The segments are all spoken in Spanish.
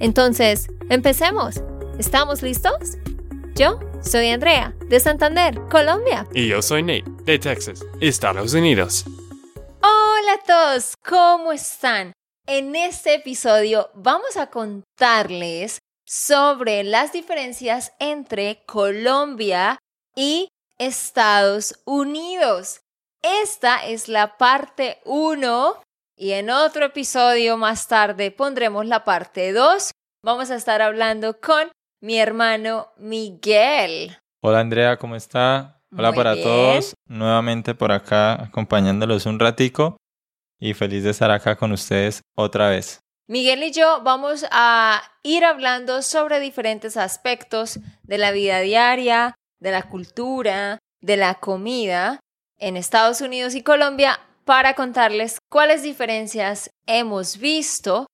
Entonces, empecemos. ¿Estamos listos? Yo soy Andrea, de Santander, Colombia. Y yo soy Nate, de Texas, Estados Unidos. Hola a todos, ¿cómo están? En este episodio vamos a contarles sobre las diferencias entre Colombia y Estados Unidos. Esta es la parte 1 y en otro episodio más tarde pondremos la parte 2. Vamos a estar hablando con mi hermano Miguel. Hola Andrea, ¿cómo está? Hola Muy para bien. todos, nuevamente por acá acompañándolos un ratico y feliz de estar acá con ustedes otra vez. Miguel y yo vamos a ir hablando sobre diferentes aspectos de la vida diaria, de la cultura, de la comida en Estados Unidos y Colombia para contarles cuáles diferencias hemos visto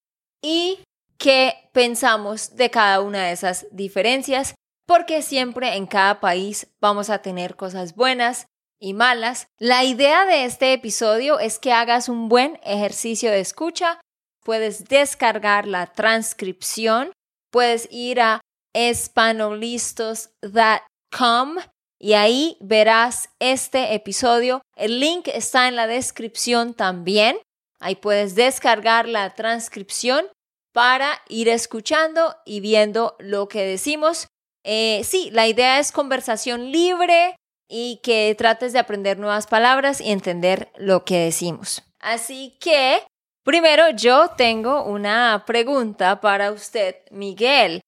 y qué pensamos de cada una de esas diferencias, porque siempre en cada país vamos a tener cosas buenas y malas. La idea de este episodio es que hagas un buen ejercicio de escucha puedes descargar la transcripción, puedes ir a espanolistos.com y ahí verás este episodio. El link está en la descripción también. Ahí puedes descargar la transcripción para ir escuchando y viendo lo que decimos. Eh, sí, la idea es conversación libre y que trates de aprender nuevas palabras y entender lo que decimos. Así que Primero, yo tengo una pregunta para usted, Miguel.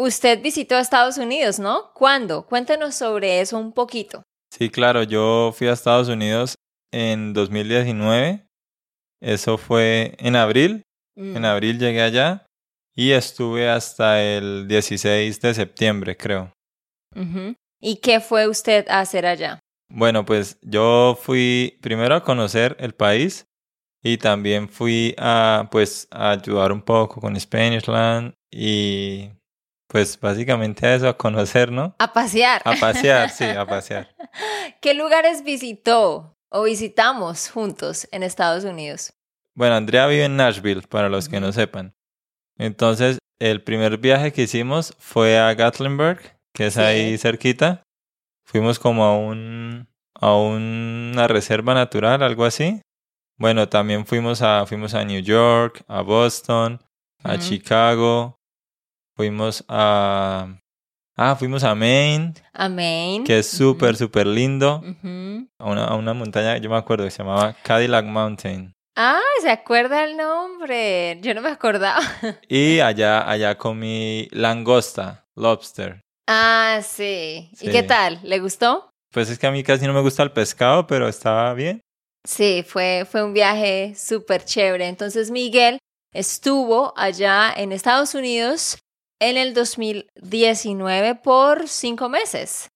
Usted visitó Estados Unidos, ¿no? ¿Cuándo? Cuéntenos sobre eso un poquito. Sí, claro, yo fui a Estados Unidos en 2019, eso fue en abril, Mm. en abril llegué allá y estuve hasta el 16 de septiembre, creo. ¿Y qué fue usted a hacer allá? Bueno, pues yo fui primero a conocer el país y también fui a pues a ayudar un poco con Spanishland y pues básicamente a eso, a conocer, ¿no? A pasear. A pasear, sí, a pasear. ¿Qué lugares visitó o visitamos juntos en Estados Unidos? Bueno, Andrea vive en Nashville, para los que no sepan. Entonces, el primer viaje que hicimos fue a Gatlinburg, que es Sí. ahí cerquita. Fuimos como a un a una reserva natural, algo así. Bueno, también fuimos a fuimos a New York, a Boston, a. Chicago. Fuimos a Ah, fuimos a Maine, Amén. que es súper súper lindo, a una, a una montaña, yo me acuerdo que se llamaba Cadillac Mountain. Ah, se acuerda el nombre. Yo no me acordaba. Y allá, allá comí langosta, lobster. Ah, sí. ¿Y Sí. qué tal? ¿Le gustó? Pues es que a mí casi no me gusta el pescado, pero estaba bien. Sí, fue, fue un viaje súper chévere. Entonces Miguel estuvo allá en Estados Unidos en el 2019 por cinco meses.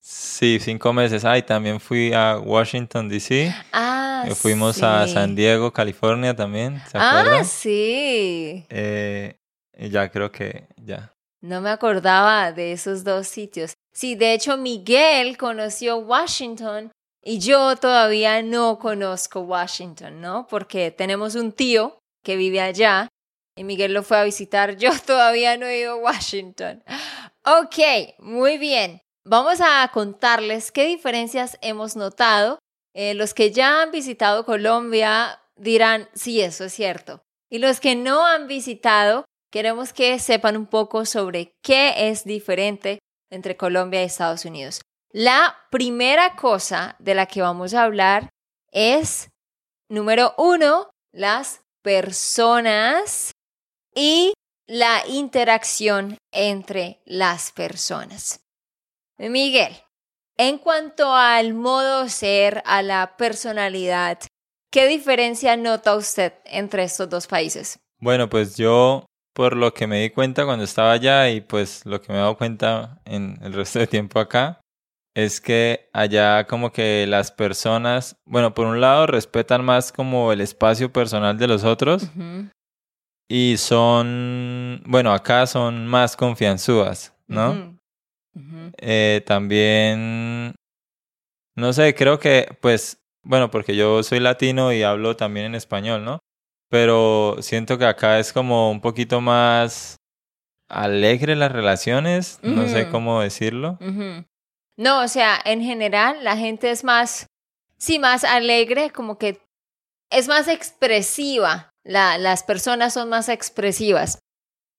Sí, cinco meses. Ay, también fui a Washington, D.C. Ah, Eh, Fuimos a. San Diego, California también, ¿se Ah, acuerdan? sí. Eh, y ya creo que ya. No me acordaba de esos dos sitios. Sí, de hecho Miguel conoció Washington y yo todavía no conozco Washington, ¿no? Porque tenemos un tío que vive allá y Miguel lo fue a visitar. Yo todavía no he ido a Washington. Ok, muy bien. Vamos a contarles qué diferencias hemos notado. Eh, los que ya han visitado Colombia dirán, sí, eso es cierto. Y los que no han visitado, queremos que sepan un poco sobre qué es diferente entre Colombia y Estados Unidos. La primera cosa de la que vamos a hablar es, número uno, las personas y la interacción entre las personas. Miguel, en cuanto al modo ser, a la personalidad, ¿qué diferencia nota usted entre estos dos países? Bueno, pues yo por lo que me di cuenta cuando estaba allá y pues lo que me he dado cuenta en el resto de tiempo acá, es que allá como que las personas, bueno, por un lado respetan más como el espacio personal de los otros y son, bueno, acá son más confianzudas, ¿no? Eh, también, no sé, creo que, pues, bueno, porque yo soy latino y hablo también en español, ¿no? Pero siento que acá es como un poquito más alegre las relaciones, no sé cómo decirlo. No, o sea, en general la gente es más, sí, más alegre, como que es más expresiva. La, las personas son más expresivas.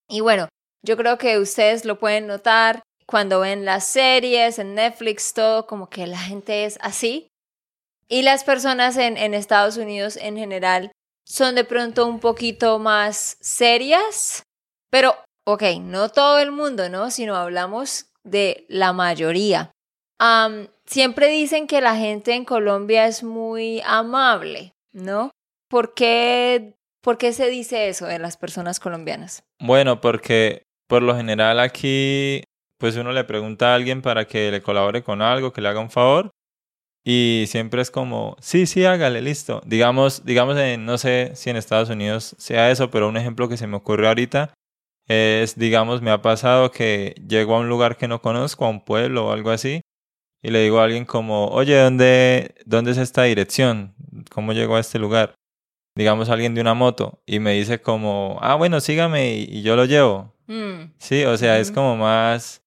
Y bueno, yo creo que ustedes lo pueden notar cuando ven las series, en Netflix, todo, como que la gente es así. Y las personas en, en Estados Unidos en general son de pronto un poquito más serias, pero, ok, no todo el mundo, ¿no? Sino hablamos de la mayoría. Siempre dicen que la gente en Colombia es muy amable, ¿no? ¿Por qué, ¿Por qué se dice eso de las personas colombianas? Bueno, porque por lo general aquí, pues uno le pregunta a alguien para que le colabore con algo, que le haga un favor, y siempre es como, sí, sí, hágale, listo. Digamos, digamos, en, no sé si en Estados Unidos sea eso, pero un ejemplo que se me ocurrió ahorita es, digamos, me ha pasado que llego a un lugar que no conozco, a un pueblo o algo así, y le digo a alguien como, oye, ¿dónde, dónde es esta dirección? ¿Cómo llego a este lugar? Digamos, alguien de una moto, y me dice como, ah, bueno, sígame y, y yo lo llevo. Mm, Sí, o sea, es como más,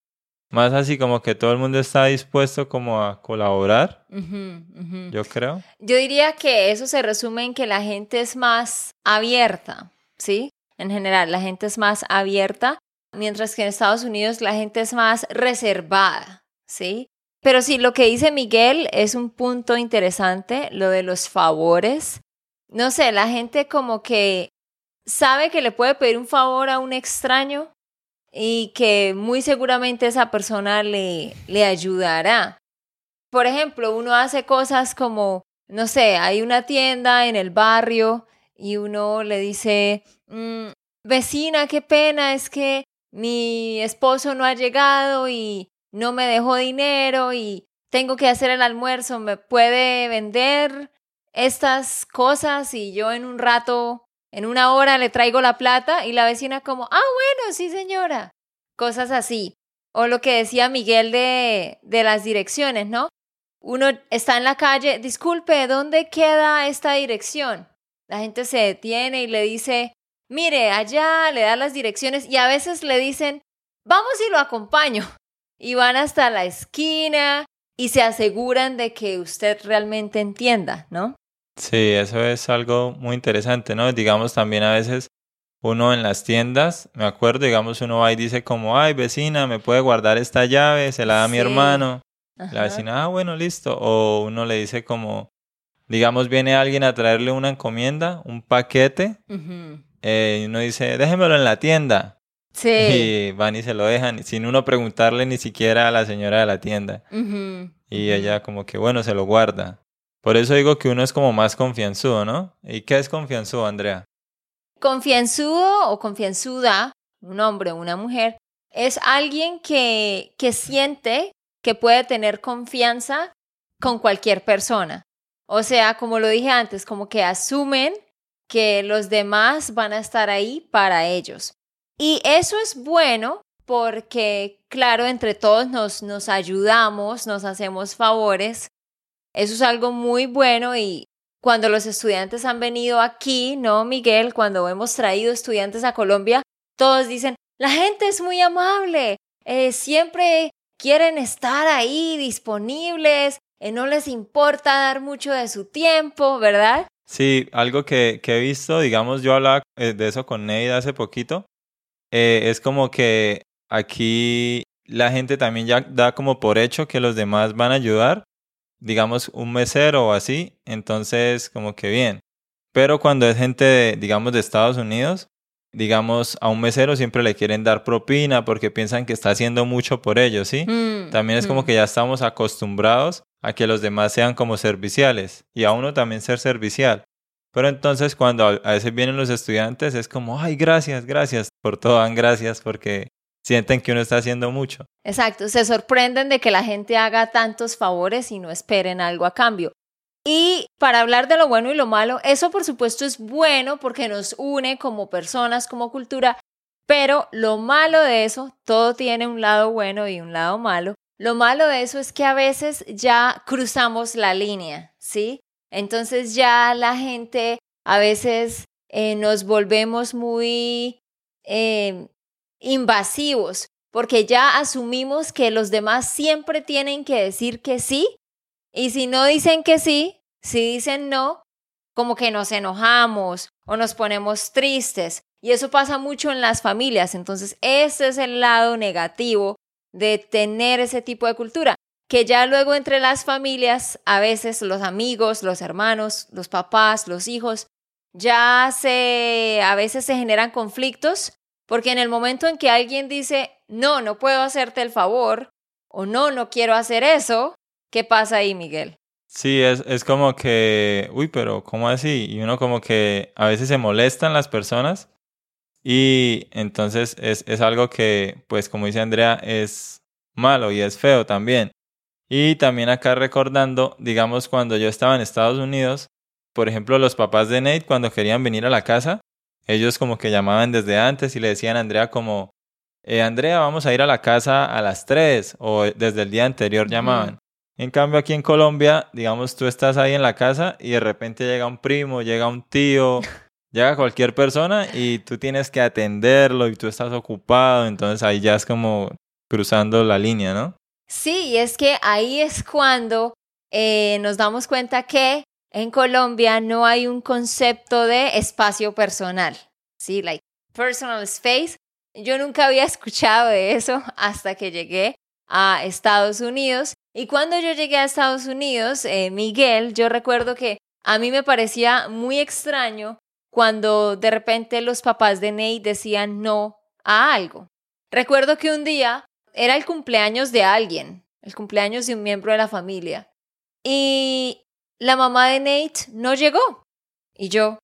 más así como que todo el mundo está dispuesto como a colaborar, yo creo. Yo diría que eso se resume en que la gente es más abierta, ¿sí? En general, la gente es más abierta, mientras que en Estados Unidos la gente es más reservada, ¿sí? Pero sí, lo que dice Miguel es un punto interesante, lo de los favores. No sé, la gente como que sabe que le puede pedir un favor a un extraño y que muy seguramente esa persona le, le ayudará. Por ejemplo, uno hace cosas como, no sé, hay una tienda en el barrio y uno le dice, "Mm, vecina, qué pena, es que mi esposo no ha llegado y no me dejó dinero y tengo que hacer el almuerzo, ¿me puede vender estas cosas? Y yo en un rato, en una hora le traigo la plata y la vecina como, ah, bueno, sí señora. Cosas así. O lo que decía Miguel de, de las direcciones, ¿no? Uno está en la calle, disculpe, ¿dónde queda esta dirección? La gente se detiene y le dice, mire, allá le da las direcciones y a veces le dicen, vamos y lo acompaño. Y van hasta la esquina y se aseguran de que usted realmente entienda, ¿no? Sí, eso es algo muy interesante, ¿no? Digamos también a veces uno en las tiendas, me acuerdo, digamos uno va y dice como, ay vecina, ¿me puede guardar esta llave? Se la da a mi hermano. La vecina, ah, bueno, listo. O uno le dice como, digamos, viene alguien a traerle una encomienda, un paquete, eh, y uno dice, déjemelo en la tienda. Sí. Y van y se lo dejan, sin uno preguntarle ni siquiera a la señora de la tienda. Y ella como que, bueno, se lo guarda. Por eso digo que uno es como más confianzudo, ¿no? ¿Y qué es confianzudo, Andrea? Confianzudo o confianzuda, un hombre o una mujer, es alguien que, que siente que puede tener confianza con cualquier persona. O sea, como lo dije antes, como que asumen que los demás van a estar ahí para ellos. Y eso es bueno porque, claro, entre todos nos, nos ayudamos, nos hacemos favores. Eso es algo muy bueno y cuando los estudiantes han venido aquí, ¿no, Miguel? Cuando hemos traído estudiantes a Colombia, todos dicen, la gente es muy amable, eh, siempre quieren estar ahí disponibles, eh, no les importa dar mucho de su tiempo, ¿verdad? Sí, algo que, he visto, digamos, yo hablaba eh, de eso con Neida hace poquito, es como que aquí la gente también ya da como por hecho que los demás van a ayudar, digamos, un mesero o así, entonces como que bien. Pero cuando es gente, de, digamos, de Estados Unidos, digamos, a un mesero siempre le quieren dar propina porque piensan que está haciendo mucho por ellos, ¿sí? Mm, También es como mm. que ya estamos acostumbrados a que los demás sean como serviciales y a uno también ser servicial. Pero entonces cuando a a veces vienen los estudiantes es como, ay, gracias, gracias, por todo dan gracias porque sienten que uno está haciendo mucho. Exacto, se sorprenden de que la gente haga tantos favores y no esperen algo a cambio. Y para hablar de lo bueno y lo malo, eso por supuesto es bueno porque nos une como personas, como cultura, pero lo malo de eso, todo tiene un lado bueno y un lado malo. Lo malo de eso es que a veces ya cruzamos la línea, ¿sí? Entonces ya la gente a veces eh, nos volvemos muy eh, invasivos porque ya asumimos que los demás siempre tienen que decir que sí y si no dicen que sí, si dicen no, como que nos enojamos o nos ponemos tristes y eso pasa mucho en las familias. Entonces ese es el lado negativo de tener ese tipo de cultura que ya luego entre las familias, a veces los amigos, los hermanos, los papás, los hijos, ya se, a veces se generan conflictos, porque en el momento en que alguien dice, no, no puedo hacerte el favor, o no, no quiero hacer eso, ¿qué pasa ahí, Miguel? Sí, es, es como que, uy, pero ¿cómo así? Y uno como que a veces se molestan las personas y entonces es, es algo que, pues como dice Andrea, es malo y es feo también. Y también acá recordando, digamos, cuando yo estaba en Estados Unidos, por ejemplo, los papás de Nate cuando querían venir a la casa, ellos como que llamaban desde antes y le decían a Andrea como, eh, Andrea, vamos a ir a la casa a las 3 o desde el día anterior llamaban. En cambio aquí en Colombia, digamos, tú estás ahí en la casa y de repente llega un primo, llega un tío, llega cualquier persona y tú tienes que atenderlo y tú estás ocupado, entonces ahí ya es como cruzando la línea, ¿no? Sí, y es que ahí es cuando eh, nos damos cuenta que en Colombia no hay un concepto de espacio personal, ¿sí? Like personal space. Yo nunca había escuchado de eso hasta que llegué a Estados Unidos. Y cuando yo llegué a Estados Unidos, eh, Miguel, yo recuerdo que a mí me parecía muy extraño cuando de repente los papás de Nate decían no a algo. Recuerdo que un día era el cumpleaños de alguien, el cumpleaños de un miembro de la familia. Y la mamá de Nate no llegó. Y yo,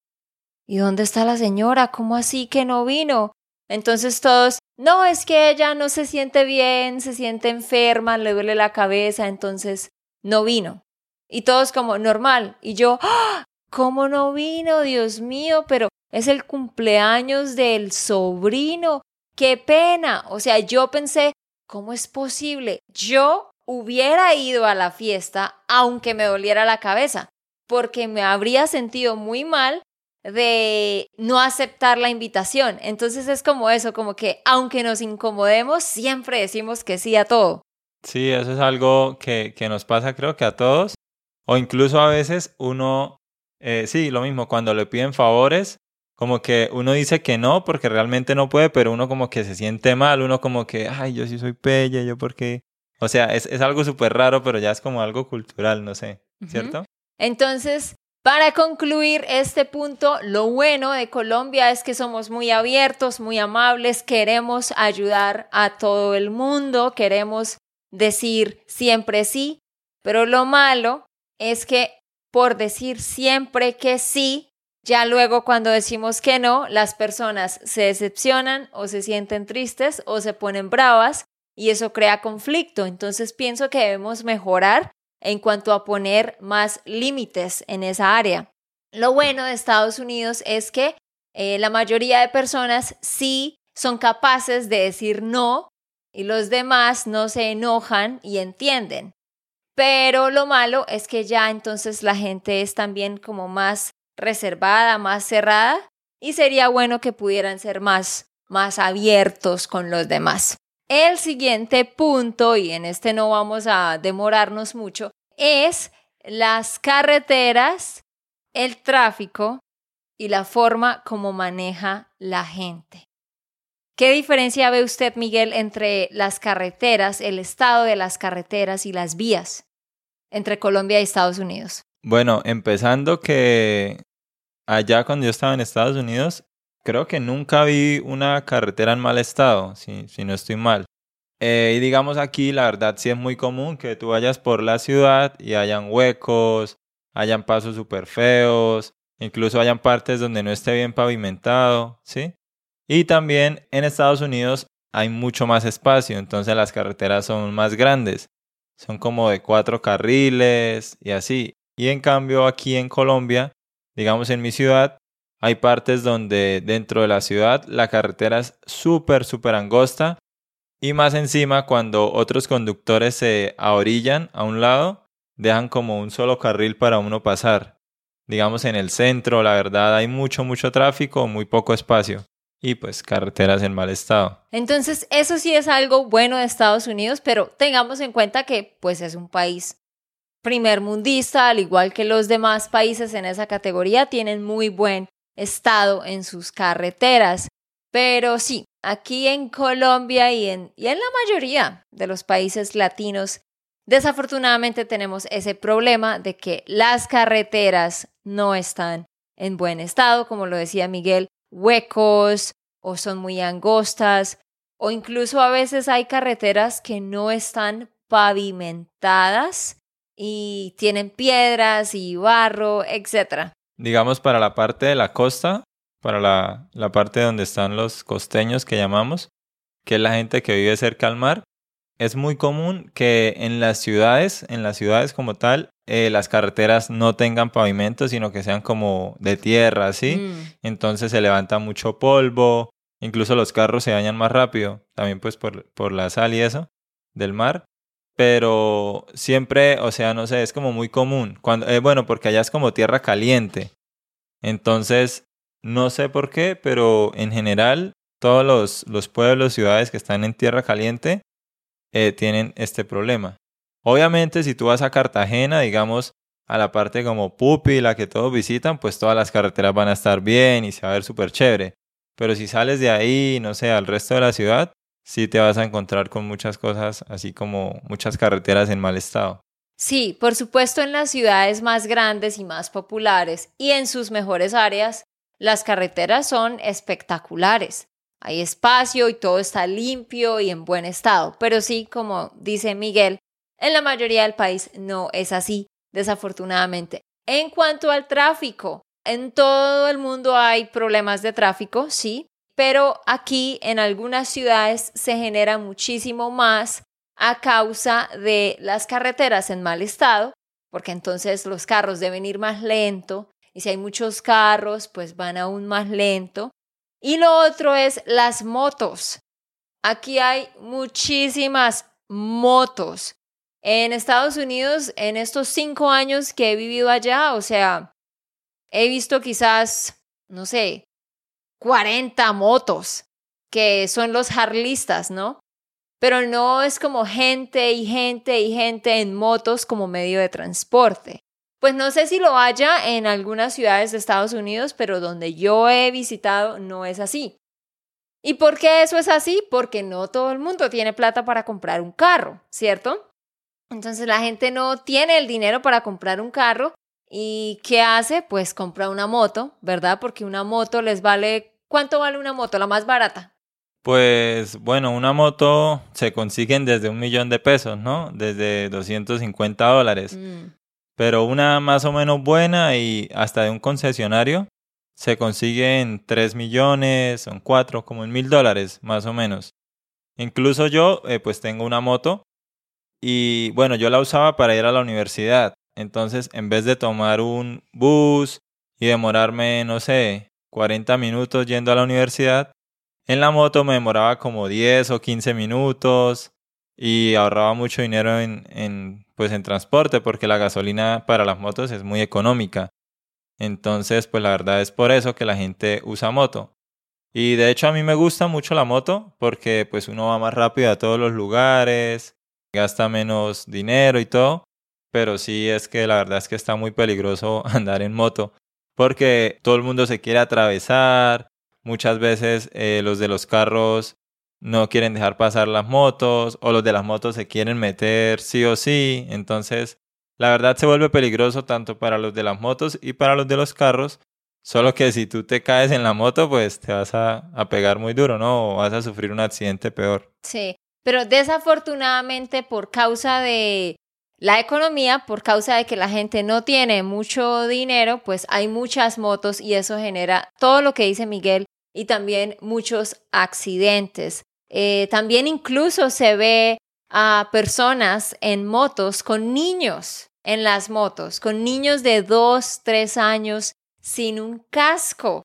¿y dónde está la señora? ¿Cómo así que no vino? Entonces todos, no, es que ella no se siente bien, se siente enferma, le duele la cabeza, entonces no vino. Y todos como, normal. Y yo, ¡Ah! ¿cómo no vino? Dios mío, pero es el cumpleaños del sobrino. ¡Qué pena! O sea, yo pensé, ¿cómo es posible? Yo hubiera ido a la fiesta aunque me doliera la cabeza, porque me habría sentido muy mal de no aceptar la invitación. Entonces es como eso, como que aunque nos incomodemos, siempre decimos que sí a todo. Sí, eso es algo que, que nos pasa creo que a todos. O incluso a veces uno, eh, sí, lo mismo, cuando le piden favores, como que uno dice que no porque realmente no puede, pero uno como que se siente mal, uno como que, ay, yo sí soy pelle, yo porque... O sea, es, es algo súper raro, pero ya es como algo cultural, no sé, ¿cierto? Entonces, para concluir este punto, lo bueno de Colombia es que somos muy abiertos, muy amables, queremos ayudar a todo el mundo, queremos decir siempre sí, pero lo malo es que por decir siempre que sí, ya luego cuando decimos que no, las personas se decepcionan o se sienten tristes o se ponen bravas y eso crea conflicto. Entonces pienso que debemos mejorar en cuanto a poner más límites en esa área. Lo bueno de Estados Unidos es que eh, la mayoría de personas sí son capaces de decir no y los demás no se enojan y entienden. Pero lo malo es que ya entonces la gente es también como más reservada, más cerrada, y sería bueno que pudieran ser más, más abiertos con los demás. El siguiente punto, y en este no vamos a demorarnos mucho, es las carreteras, el tráfico y la forma como maneja la gente. ¿Qué diferencia ve usted, Miguel, entre las carreteras, el estado de las carreteras y las vías entre Colombia y Estados Unidos? Bueno, empezando que allá cuando yo estaba en Estados Unidos, creo que nunca vi una carretera en mal estado, si, no estoy mal. Eh, y digamos aquí, la verdad sí es muy común que tú vayas por la ciudad y hayan huecos, hayan pasos súper feos, incluso hayan partes donde no esté bien pavimentado, ¿sí? Y también en Estados Unidos hay mucho más espacio, entonces las carreteras son más grandes, son como de cuatro carriles y así. Y en cambio aquí en Colombia, digamos en mi ciudad, hay partes donde dentro de la ciudad la carretera es súper, súper angosta y más encima cuando otros conductores se ahorillan a un lado, dejan como un solo carril para uno pasar. Digamos en el centro, la verdad, hay mucho, mucho tráfico, muy poco espacio y pues carreteras en mal estado. Entonces, eso sí es algo bueno de Estados Unidos, pero tengamos en cuenta que pues es un país primer mundista, al igual que los demás países en esa categoría, tienen muy buen estado en sus carreteras. Pero sí, aquí en Colombia y en, y en la mayoría de los países latinos, desafortunadamente tenemos ese problema de que las carreteras no están en buen estado, como lo decía Miguel, huecos o son muy angostas o incluso a veces hay carreteras que no están pavimentadas y tienen piedras y barro, etc. Digamos para la parte de la costa, para la, la parte donde están los costeños que llamamos, que es la gente que vive cerca al mar, es muy común que en las ciudades, en las ciudades como tal, eh, las carreteras no tengan pavimento, sino que sean como de tierra, ¿sí? Mm. Entonces se levanta mucho polvo, incluso los carros se dañan más rápido, también pues por, por la sal y eso del mar. Pero siempre, o sea, no sé, es como muy común. Cuando, eh, bueno, porque allá es como tierra caliente. Entonces, no sé por qué, pero en general, todos los, los pueblos, ciudades que están en tierra caliente, eh, tienen este problema. Obviamente, si tú vas a Cartagena, digamos, a la parte como Pupi, la que todos visitan, pues todas las carreteras van a estar bien y se va a ver súper chévere. Pero si sales de ahí, no sé, al resto de la ciudad, sí te vas a encontrar con muchas cosas, así como muchas carreteras en mal estado. Sí, por supuesto en las ciudades más grandes y más populares y en sus mejores áreas, las carreteras son espectaculares hay espacio y todo está limpio y en buen estado. Pero sí, como dice Miguel, en la mayoría del país no es así, desafortunadamente. En cuanto al tráfico, en todo el mundo hay problemas de tráfico, sí, pero aquí en algunas ciudades se genera muchísimo más a causa de las carreteras en mal estado, porque entonces los carros deben ir más lento y si hay muchos carros, pues van aún más lento y lo otro es las motos. Aquí hay muchísimas motos. En Estados Unidos, en estos cinco años que he vivido allá, o sea, he visto quizás, no sé, 40 motos, que son los harlistas, ¿no? Pero no es como gente y gente y gente en motos como medio de transporte. Pues no sé si lo haya en algunas ciudades de Estados Unidos, pero donde yo he visitado no es así. ¿Y por qué eso es así? Porque no todo el mundo tiene plata para comprar un carro, ¿cierto? Entonces la gente no tiene el dinero para comprar un carro y ¿qué hace? Pues compra una moto, ¿verdad? Porque una moto les vale... ¿Cuánto vale una moto? La más barata. Pues bueno, una moto se consiguen desde un millón de pesos, ¿no? Desde 250 dólares. Mm. Pero una más o menos buena y hasta de un concesionario se consigue en 3 millones, son 4, como en mil dólares más o menos. Incluso yo eh, pues tengo una moto y bueno, yo la usaba para ir a la universidad. Entonces, en vez de tomar un bus y demorarme, no sé, 40 minutos yendo a la universidad, en la moto me demoraba como 10 o 15 minutos y ahorraba mucho dinero en, pues en transporte porque la gasolina para las motos es muy económica. Entonces, pues la verdad es por eso que la gente usa moto. Y de hecho a mí me gusta mucho la moto porque pues uno va más rápido a todos los lugares, gasta menos dinero y todo, pero sí es que la verdad es que está muy peligroso andar en moto porque todo el mundo se quiere atravesar, muchas veces eh, los de los carros no quieren dejar pasar las motos o los de las motos se quieren meter sí o sí. Entonces, la verdad se vuelve peligroso tanto para los de las motos y para los de los carros. Solo que si tú te caes en la moto, pues te vas a, a pegar muy duro, ¿no? O vas a sufrir un accidente peor. Sí, pero desafortunadamente por causa de la economía, por causa de que la gente no tiene mucho dinero, pues hay muchas motos y eso genera todo lo que dice Miguel y también muchos accidentes. Eh, también incluso se ve a personas en motos con niños en las motos, con niños de 2, 3 años sin un casco,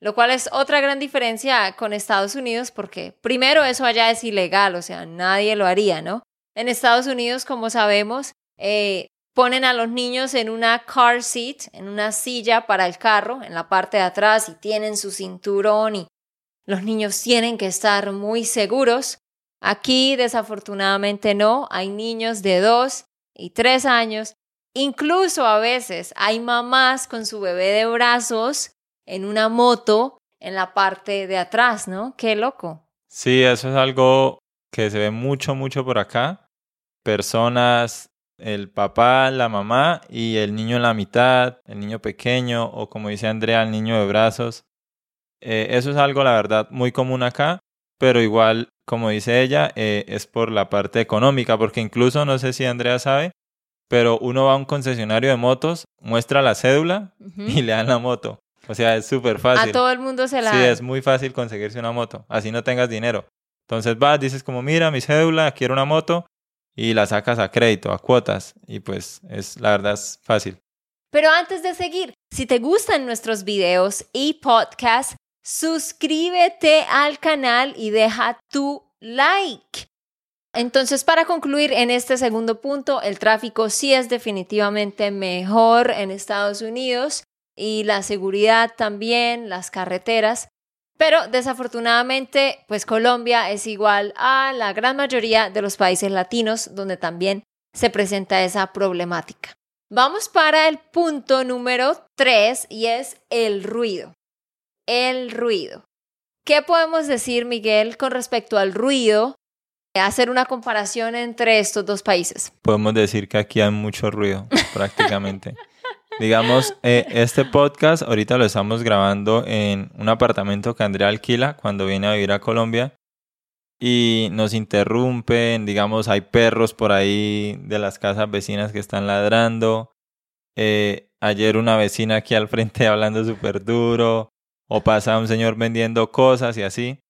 lo cual es otra gran diferencia con Estados Unidos porque primero eso allá es ilegal, o sea, nadie lo haría, ¿no? En Estados Unidos, como sabemos, eh, ponen a los niños en una car seat, en una silla para el carro, en la parte de atrás y tienen su cinturón y los niños tienen que estar muy seguros. Aquí, desafortunadamente, no. Hay niños de dos y tres años. Incluso a veces hay mamás con su bebé de brazos en una moto en la parte de atrás, ¿no? Qué loco. Sí, eso es algo que se ve mucho, mucho por acá. Personas, el papá, la mamá y el niño en la mitad, el niño pequeño o como dice Andrea, el niño de brazos. Eh, eso es algo, la verdad, muy común acá, pero igual, como dice ella, eh, es por la parte económica, porque incluso, no sé si Andrea sabe, pero uno va a un concesionario de motos, muestra la cédula y le dan la moto. O sea, es súper fácil. A todo el mundo se la Sí, es muy fácil conseguirse una moto, así no tengas dinero. Entonces vas, dices como, mira, mi cédula, quiero una moto, y la sacas a crédito, a cuotas, y pues es, la verdad es fácil. Pero antes de seguir, si te gustan nuestros videos y podcasts, suscríbete al canal y deja tu like. Entonces, para concluir en este segundo punto, el tráfico sí es definitivamente mejor en Estados Unidos y la seguridad también, las carreteras. Pero desafortunadamente, pues Colombia es igual a la gran mayoría de los países latinos donde también se presenta esa problemática. Vamos para el punto número tres y es el ruido. El ruido. ¿Qué podemos decir, Miguel, con respecto al ruido? Hacer una comparación entre estos dos países. Podemos decir que aquí hay mucho ruido, prácticamente. Digamos, eh, este podcast ahorita lo estamos grabando en un apartamento que Andrea alquila cuando viene a vivir a Colombia y nos interrumpen, digamos, hay perros por ahí de las casas vecinas que están ladrando. Eh, ayer una vecina aquí al frente hablando súper duro o pasa un señor vendiendo cosas y así.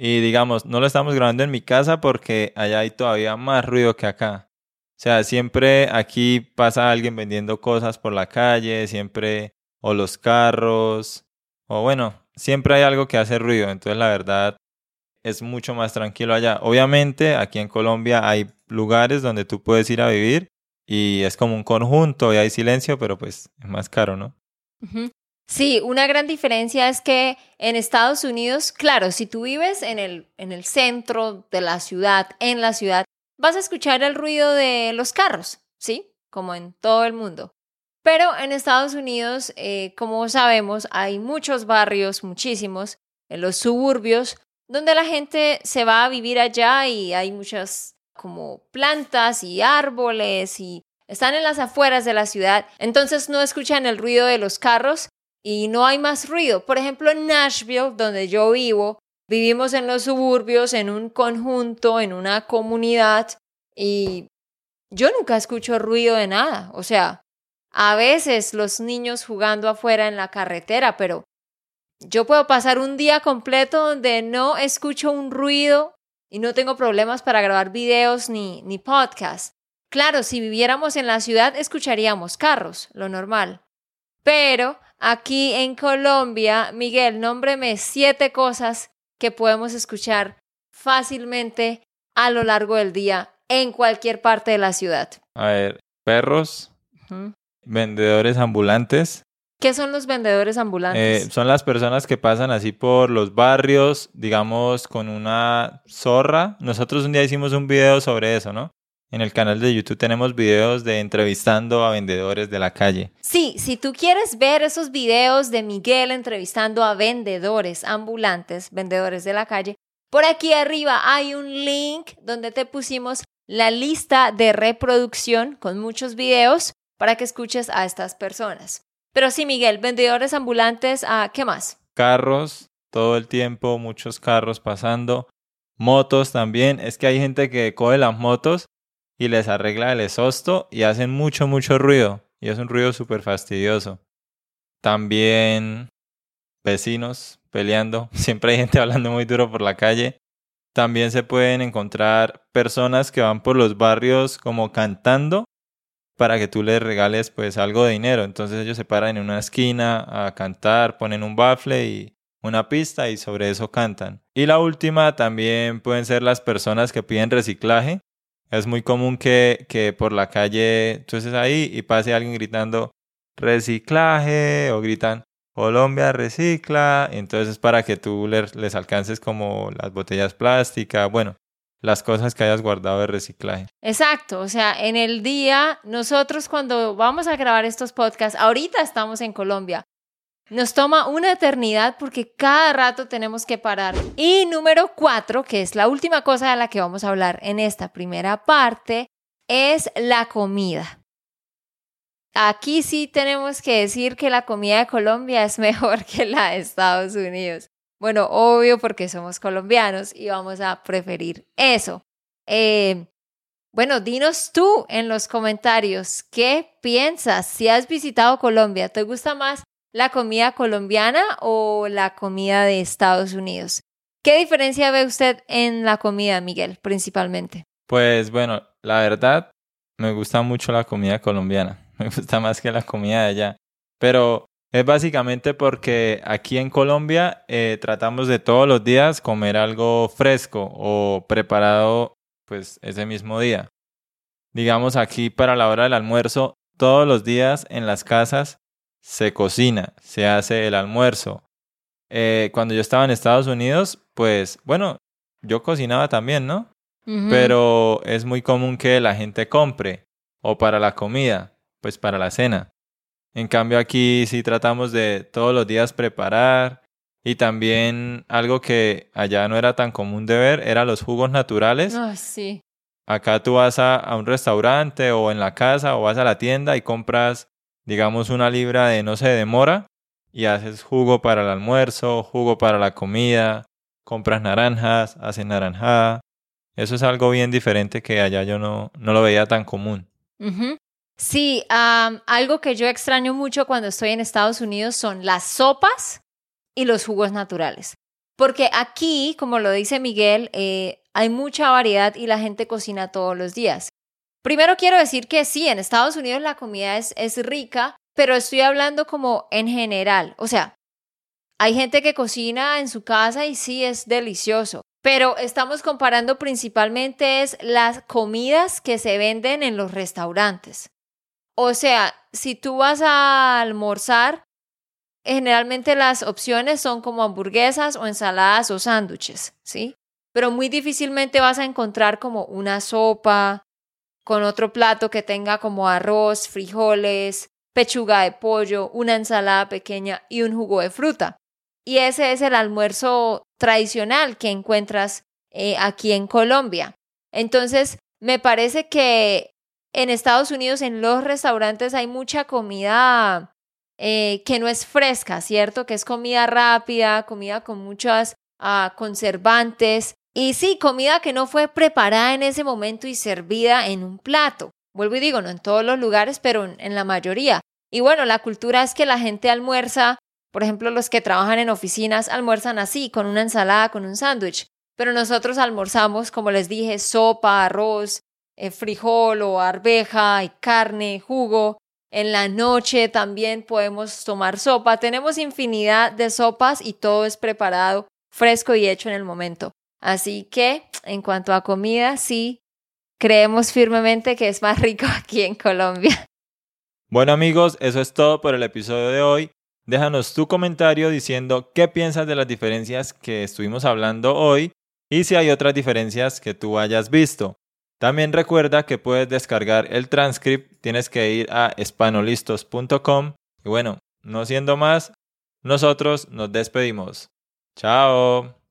Y digamos, no lo estamos grabando en mi casa porque allá hay todavía más ruido que acá. O sea, siempre aquí pasa alguien vendiendo cosas por la calle, siempre, o los carros, o bueno, siempre hay algo que hace ruido. Entonces, la verdad, es mucho más tranquilo allá. Obviamente, aquí en Colombia hay lugares donde tú puedes ir a vivir y es como un conjunto y hay silencio, pero pues es más caro, ¿no? Sí, una gran diferencia es que en Estados Unidos, claro, si tú vives en el, en el centro de la ciudad, en la ciudad, vas a escuchar el ruido de los carros, ¿sí? Como en todo el mundo. Pero en Estados Unidos, eh, como sabemos, hay muchos barrios, muchísimos, en los suburbios, donde la gente se va a vivir allá y hay muchas como plantas y árboles y están en las afueras de la ciudad. Entonces no escuchan el ruido de los carros y no hay más ruido. Por ejemplo, en Nashville, donde yo vivo, Vivimos en los suburbios, en un conjunto, en una comunidad y yo nunca escucho ruido de nada. O sea, a veces los niños jugando afuera en la carretera, pero yo puedo pasar un día completo donde no escucho un ruido y no tengo problemas para grabar videos ni, ni podcasts. Claro, si viviéramos en la ciudad escucharíamos carros, lo normal. Pero aquí en Colombia, Miguel, nómbreme siete cosas que podemos escuchar fácilmente a lo largo del día en cualquier parte de la ciudad. A ver, perros, vendedores ambulantes. ¿Qué son los vendedores ambulantes? Eh, son las personas que pasan así por los barrios, digamos, con una zorra. Nosotros un día hicimos un video sobre eso, ¿no? En el canal de YouTube tenemos videos de entrevistando a vendedores de la calle. Sí, si tú quieres ver esos videos de Miguel entrevistando a vendedores ambulantes, vendedores de la calle, por aquí arriba hay un link donde te pusimos la lista de reproducción con muchos videos para que escuches a estas personas. Pero sí, Miguel, vendedores ambulantes, ¿a qué más? Carros, todo el tiempo, muchos carros pasando. Motos también. Es que hay gente que coge las motos y les arregla el exhausto y hacen mucho, mucho ruido. Y es un ruido súper fastidioso. También vecinos peleando. Siempre hay gente hablando muy duro por la calle. También se pueden encontrar personas que van por los barrios como cantando para que tú les regales pues algo de dinero. Entonces ellos se paran en una esquina a cantar, ponen un bafle y una pista y sobre eso cantan. Y la última también pueden ser las personas que piden reciclaje. Es muy común que, que por la calle tú estés ahí y pase alguien gritando reciclaje o gritan Colombia recicla, entonces es para que tú les, alcances como las botellas plásticas, bueno, las cosas que hayas guardado de reciclaje. Exacto, o sea, en el día, nosotros cuando vamos a grabar estos podcasts, ahorita estamos en Colombia, nos toma una eternidad porque cada rato tenemos que parar. Y número cuatro, que es la última cosa de la que vamos a hablar en esta primera parte, es la comida. Aquí sí tenemos que decir que la comida de Colombia es mejor que la de Estados Unidos. Bueno, obvio porque somos colombianos y vamos a preferir eso. Eh, bueno, dinos tú en los comentarios qué piensas. Si has visitado Colombia, ¿te gusta más la comida colombiana o la comida de Estados Unidos? ¿Qué diferencia ve usted en la comida, Miguel, principalmente? Pues bueno, la verdad, me gusta mucho la comida colombiana. me gusta más que la comida de allá. Pero es básicamente porque aquí en Colombia eh, tratamos de todos los días comer algo fresco o preparado pues ese mismo día. Digamos aquí para la hora del almuerzo, todos los días en las casas se cocina, se hace el almuerzo. Eh, cuando yo estaba en Estados Unidos, pues bueno, yo cocinaba también, ¿no? Pero es muy común que la gente compre o para la comida pues para la cena. En cambio aquí sí tratamos de todos los días preparar y también algo que allá no era tan común de ver era los jugos naturales. Ah, sí. Acá tú vas a, a, un restaurante o en la casa o vas a la tienda y compras, digamos, una libra de, no sé, de mora y haces jugo para el almuerzo, jugo para la comida, compras naranjas, haces naranjada. Eso es algo bien diferente que allá yo no, no lo veía tan común. Sí, algo que yo extraño mucho cuando estoy en Estados Unidos son las sopas y los jugos naturales. Porque aquí, como lo dice Miguel, eh, hay mucha variedad y la gente cocina todos los días. Primero quiero decir que sí, en Estados Unidos la comida es, es rica, pero estoy hablando como en general. O sea, hay gente que cocina en su casa y sí es delicioso, pero estamos comparando principalmente es las comidas que se venden en los restaurantes. O sea, si tú vas a almorzar, generalmente las opciones son como hamburguesas o ensaladas o sándwiches, ¿sí? Pero muy difícilmente vas a encontrar como una sopa con otro plato que tenga como arroz, frijoles, pechuga de pollo, una ensalada pequeña y un jugo de fruta. Y ese es el almuerzo tradicional que encuentras eh, aquí en Colombia. Entonces, me parece que en Estados Unidos en los restaurantes hay mucha comida eh, que no es fresca, ¿cierto? Que es comida rápida, comida con muchas ah, conservantes. Y sí, comida que no fue preparada en ese momento y servida en un plato. Vuelvo y digo, no en todos los lugares, pero en la mayoría. Y bueno, la cultura es que la gente almuerza, por ejemplo, los que trabajan en oficinas almuerzan así, con una ensalada, con un sándwich. Pero nosotros almorzamos, como les dije, sopa, arroz, eh, frijol o arveja y carne, jugo. En la noche también podemos tomar sopa. Tenemos infinidad de sopas y todo es preparado fresco y hecho en el momento. Así que, en cuanto a comida, sí, creemos firmemente que es más rico aquí en Colombia. Bueno amigos, eso es todo por el episodio de hoy. Déjanos tu comentario diciendo qué piensas de las diferencias que estuvimos hablando hoy y si hay otras diferencias que tú hayas visto. También recuerda que puedes descargar el transcript, tienes que ir a espanolistos.com. Y bueno, no siendo más, nosotros nos despedimos. Chao.